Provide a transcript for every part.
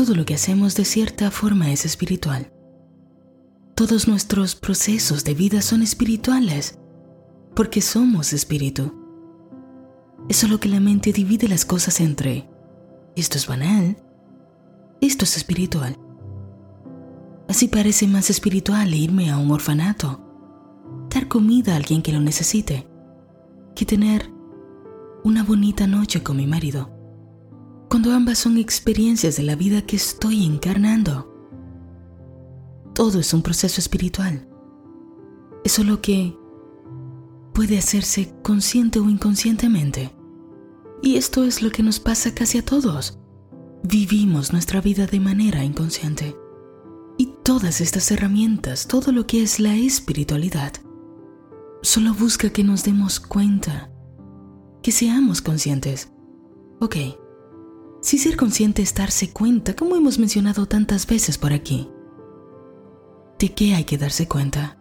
Todo lo que hacemos de cierta forma es espiritual. Todos nuestros procesos de vida son espirituales, porque somos espíritu. Es solo que la mente divide las cosas entre esto es banal, esto es espiritual. Así parece más espiritual irme a un orfanato, dar comida a alguien que lo necesite, que tener una bonita noche con mi marido, cuando ambas son experiencias de la vida que estoy encarnando. Todo es un proceso espiritual. Es solo que puede hacerse consciente o inconscientemente. Y esto es lo que nos pasa casi a todos. Vivimos nuestra vida de manera inconsciente. Y todas estas herramientas, todo lo que es la espiritualidad, solo busca que nos demos cuenta, que seamos conscientes. Ok, si ser consciente es darse cuenta, como hemos mencionado tantas veces por aquí, ¿de qué hay que darse cuenta?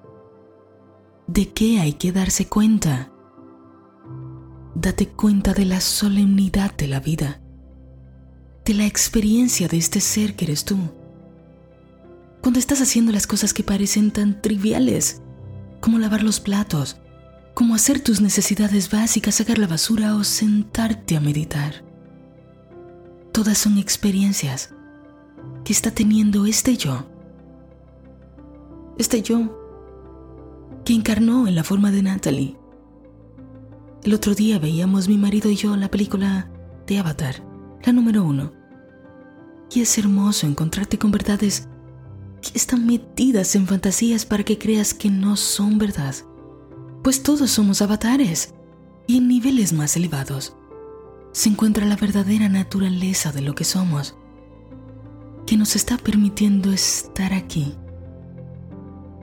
¿De qué hay que darse cuenta? Date cuenta de la solemnidad de la vida, de la experiencia de este ser que eres tú. Cuando estás haciendo las cosas que parecen tan triviales, como lavar los platos, como hacer tus necesidades básicas, sacar la basura o sentarte a meditar. Todas son experiencias que está teniendo este yo. Este yo que encarnó en la forma de Natalie. El otro día veíamos mi marido y yo la película de Avatar, la número uno. Y es hermoso encontrarte con verdades que están metidas en fantasías para que creas que no son verdad. Pues todos somos avatares y en niveles más elevados se encuentra la verdadera naturaleza de lo que somos, que nos está permitiendo estar aquí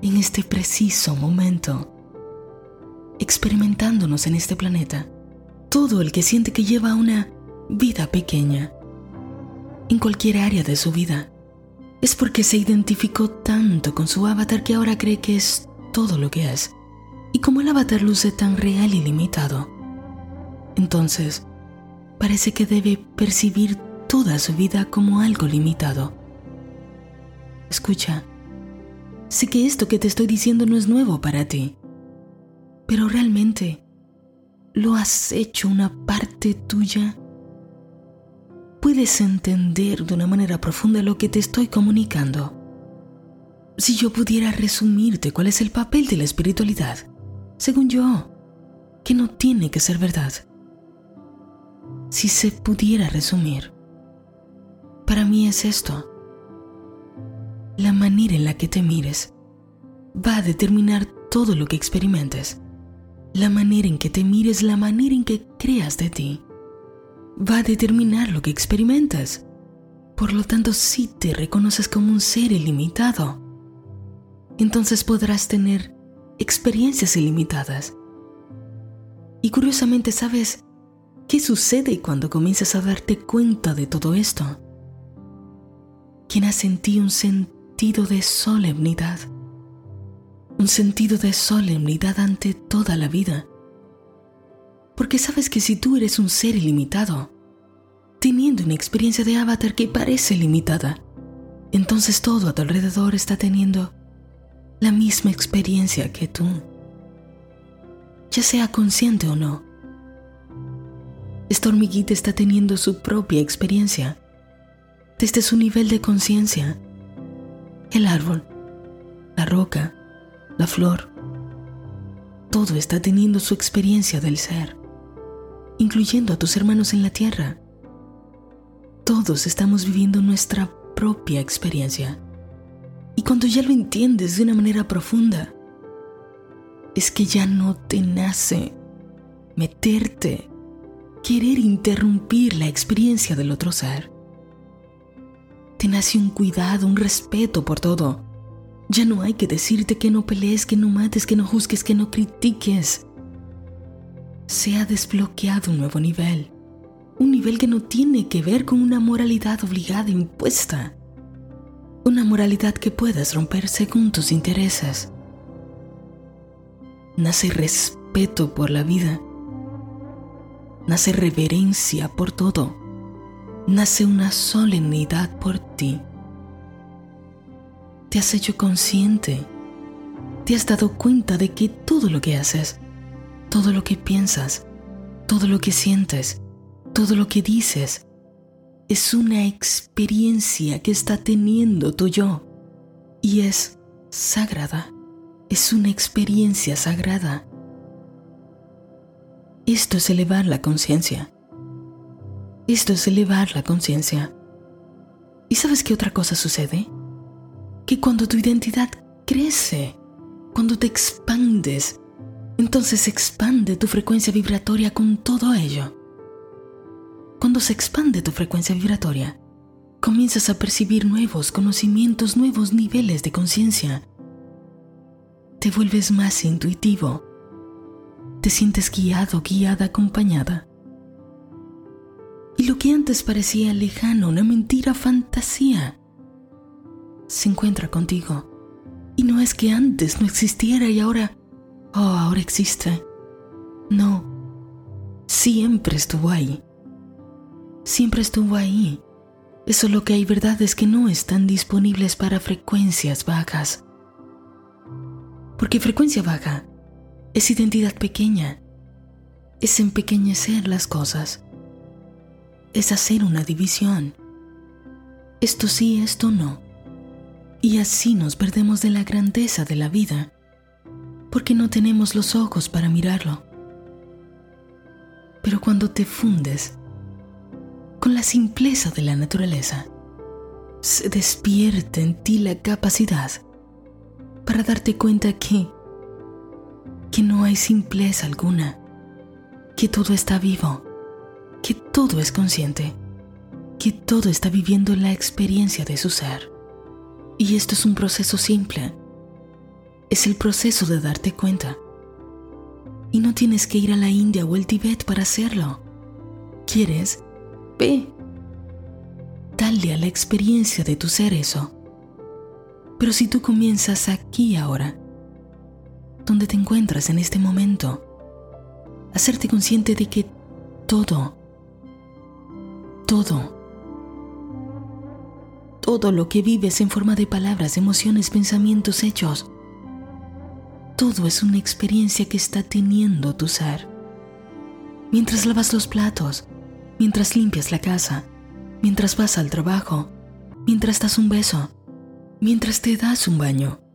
en este preciso momento, experimentándonos en este planeta. Todo el que siente que lleva una vida pequeña, en cualquier área de su vida, es porque se identificó tanto con su avatar que ahora cree que es todo lo que es. Y como el avatar luce tan real y limitado, entonces parece que debe percibir toda su vida como algo limitado. Escucha, Sé que esto que te estoy diciendo no es nuevo para ti, pero realmente lo has hecho una parte tuya. Puedes entender de una manera profunda lo que te estoy comunicando. Si yo pudiera resumirte cuál es el papel de la espiritualidad, según yo, que no tiene que ser verdad. Si se pudiera resumir, para mí es esto la manera en la que te mires va a determinar todo lo que experimentes. La manera en que te mires, la manera en que creas de ti, va a determinar lo que experimentas. Por lo tanto, si te reconoces como un ser ilimitado, entonces podrás tener experiencias ilimitadas. Y curiosamente, ¿sabes qué sucede cuando comienzas a darte cuenta de todo esto? Quien ha sentido un sentido de solemnidad, un sentido de solemnidad ante toda la vida. Porque sabes que si tú eres un ser ilimitado, teniendo una experiencia de avatar que parece limitada, entonces todo a tu alrededor está teniendo la misma experiencia que tú, ya sea consciente o no. Esta hormiguita está teniendo su propia experiencia desde su nivel de conciencia el árbol, la roca, la flor. Todo está teniendo su experiencia del ser, incluyendo a tus hermanos en la tierra. Todos estamos viviendo nuestra propia experiencia. Y cuando ya lo entiendes de una manera profunda, es que ya no te nace meterte, querer interrumpir la experiencia del otro ser te nace un cuidado, un respeto por todo. Ya no hay que decirte que no pelees, que no mates, que no juzgues, que no critiques. Se ha desbloqueado un nuevo nivel. Un nivel que no tiene que ver con una moralidad obligada impuesta. Una moralidad que puedas romper según tus intereses. Nace respeto por la vida. Nace reverencia por todo nace una solemnidad por ti. Te has hecho consciente, te has dado cuenta de que todo lo que haces, todo lo que piensas, todo lo que sientes, todo lo que dices, es una experiencia que está teniendo tu yo y es sagrada, es una experiencia sagrada. Esto es elevar la conciencia. Esto es elevar la conciencia. ¿Y sabes qué otra cosa sucede? Que cuando tu identidad crece, cuando te expandes, entonces expande tu frecuencia vibratoria con todo ello. Cuando se expande tu frecuencia vibratoria, comienzas a percibir nuevos conocimientos, nuevos niveles de conciencia. Te vuelves más intuitivo. Te sientes guiado, guiada, acompañada. Y lo que antes parecía lejano, una mentira, fantasía, se encuentra contigo. Y no es que antes no existiera y ahora, oh, ahora existe. No, siempre estuvo ahí. Siempre estuvo ahí eso lo que hay verdades que no están disponibles para frecuencias bajas. Porque frecuencia baja es identidad pequeña, es empequeñecer las cosas, es hacer una división. Esto sí, esto no. Y así nos perdemos de la grandeza de la vida, porque no tenemos los ojos para mirarlo. Pero cuando te fundes con la simpleza de la naturaleza, se despierta en ti la capacidad para darte cuenta que, que no hay simpleza alguna, que todo está vivo, que todo es consciente, que todo está viviendo la experiencia de su ser. Y esto es un proceso simple. Es el proceso de darte cuenta. Y no tienes que ir a la India o el Tíbet para hacerlo. ¿Quieres? Ve. Dale a la experiencia de tu ser eso. Pero si tú comienzas aquí ahora, donde te encuentras en este momento, hacerte consciente de que todo, todo, todo lo que vives en forma de palabras, emociones, pensamientos, hechos, todo es una experiencia que está teniendo tu ser. Mientras lavas los platos, mientras limpias la casa, mientras vas al trabajo, mientras das un beso, mientras te das un baño.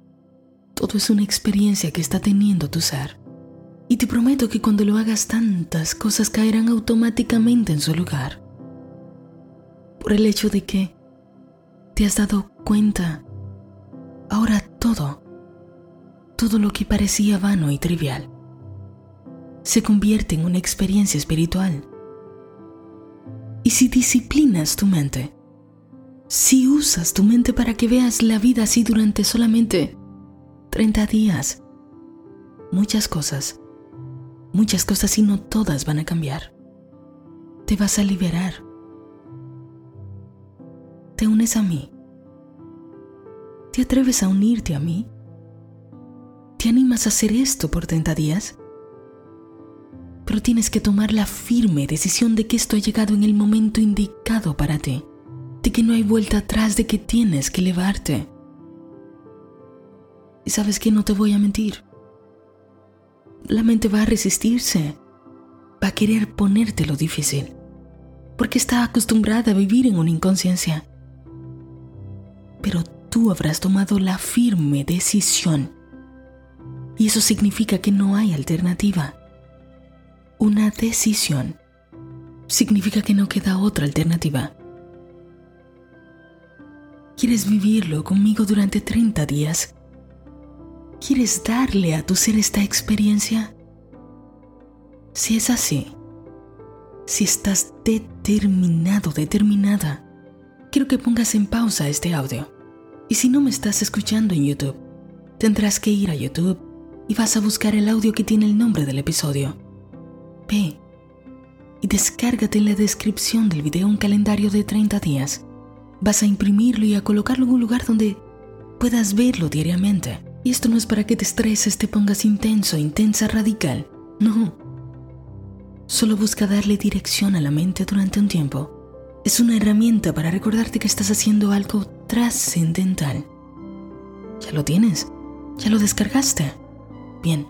Todo es una experiencia que está teniendo tu ser. Y te prometo que cuando lo hagas tantas cosas caerán automáticamente en su lugar. Por el hecho de que te has dado cuenta. Ahora todo, todo lo que parecía vano y trivial, se convierte en una experiencia espiritual y si disciplinas tu mente, si usas tu mente para que veas la vida así durante solamente 30 días, muchas cosas, muchas cosas y no todas van a cambiar. Te vas a liberar. Te unes a mí. ¿Te atreves a unirte a mí? ¿Te animas a hacer esto por 30 días? pero tienes que tomar la firme decisión de que esto ha llegado en el momento indicado para ti, de que no hay vuelta atrás, de que tienes que elevarte. Y sabes que no te voy a mentir. La mente va a resistirse, va a querer ponerte lo difícil, porque está acostumbrada a vivir en una inconsciencia. Pero tú habrás tomado la firme decisión. Y eso significa que no hay alternativa una decisión, significa que no queda otra alternativa. ¿Quieres vivirlo conmigo durante 30 días? ¿Quieres darle a tu ser esta experiencia? Si es así, si estás determinado, determinada, quiero que pongas en pausa este audio. Y si no me estás escuchando en YouTube, tendrás que ir a YouTube y vas a buscar el audio que tiene el nombre del episodio y descárgate en la descripción del video un calendario de 30 días. Vas a imprimirlo y a colocarlo en un lugar donde puedas verlo diariamente. Y esto no es para que te estreses, te pongas intenso, intensa, radical. No. Solo busca darle dirección a la mente durante un tiempo Es una herramienta para recordarte que estás haciendo algo trascendental. Ya lo tienes, ya lo descargaste. Bien,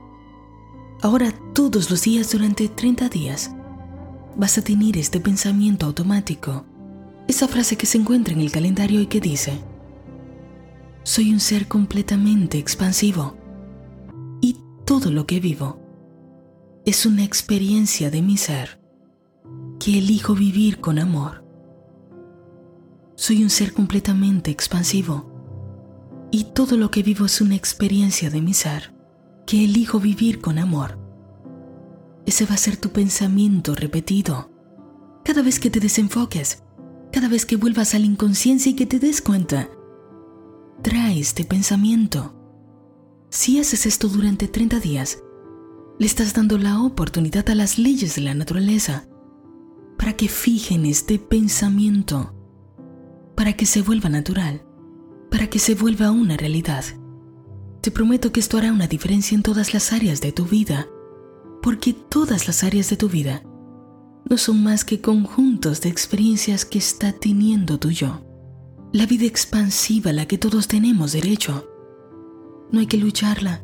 ahora todos los días durante 30 días vas a tener este pensamiento automático, esa frase que se encuentra en el calendario y que dice, soy un ser completamente expansivo y todo lo que vivo es una experiencia de mi ser que elijo vivir con amor. Soy un ser completamente expansivo y todo lo que vivo es una experiencia de mi ser que elijo vivir con amor. Ese va a ser tu pensamiento repetido. Cada vez que te desenfoques, cada vez que vuelvas a la inconsciencia y que te des cuenta trae este pensamiento. Si haces esto durante 30 días, le estás dando la oportunidad a las leyes de la naturaleza para que fijen este pensamiento, para que se vuelva natural, para que se vuelva una realidad. Te prometo que esto hará una diferencia en todas las áreas de tu vida, porque todas las áreas de tu vida no son más que conjuntos de experiencias que está teniendo tu yo la vida expansiva a la que todos tenemos derecho. No hay que lucharla.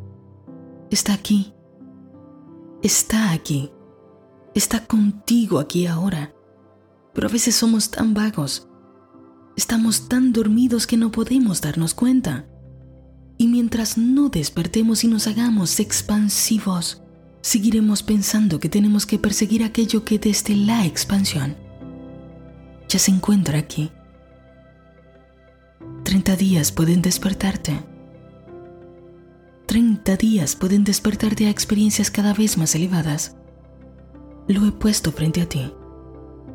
Está aquí. Está aquí. Está contigo aquí ahora. Pero a veces somos tan vagos. Estamos tan dormidos que no podemos darnos cuenta. Y mientras no despertemos y nos hagamos expansivos, seguiremos pensando que tenemos que perseguir aquello que desde la expansión ya se encuentra aquí 30 días pueden despertarte. 30 días pueden despertarte a experiencias cada vez más elevadas. Lo he puesto frente a ti.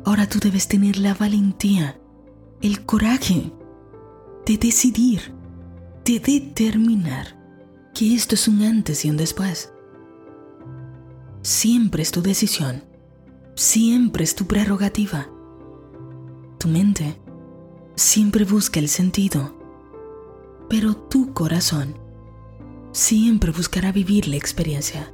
Ahora tú debes tener la valentía, el coraje de decidir, de determinar que esto es un antes y un después. Siempre es tu decisión, siempre es tu prerrogativa. Tu mente siempre busca el sentido, pero tu corazón siempre buscará vivir la experiencia.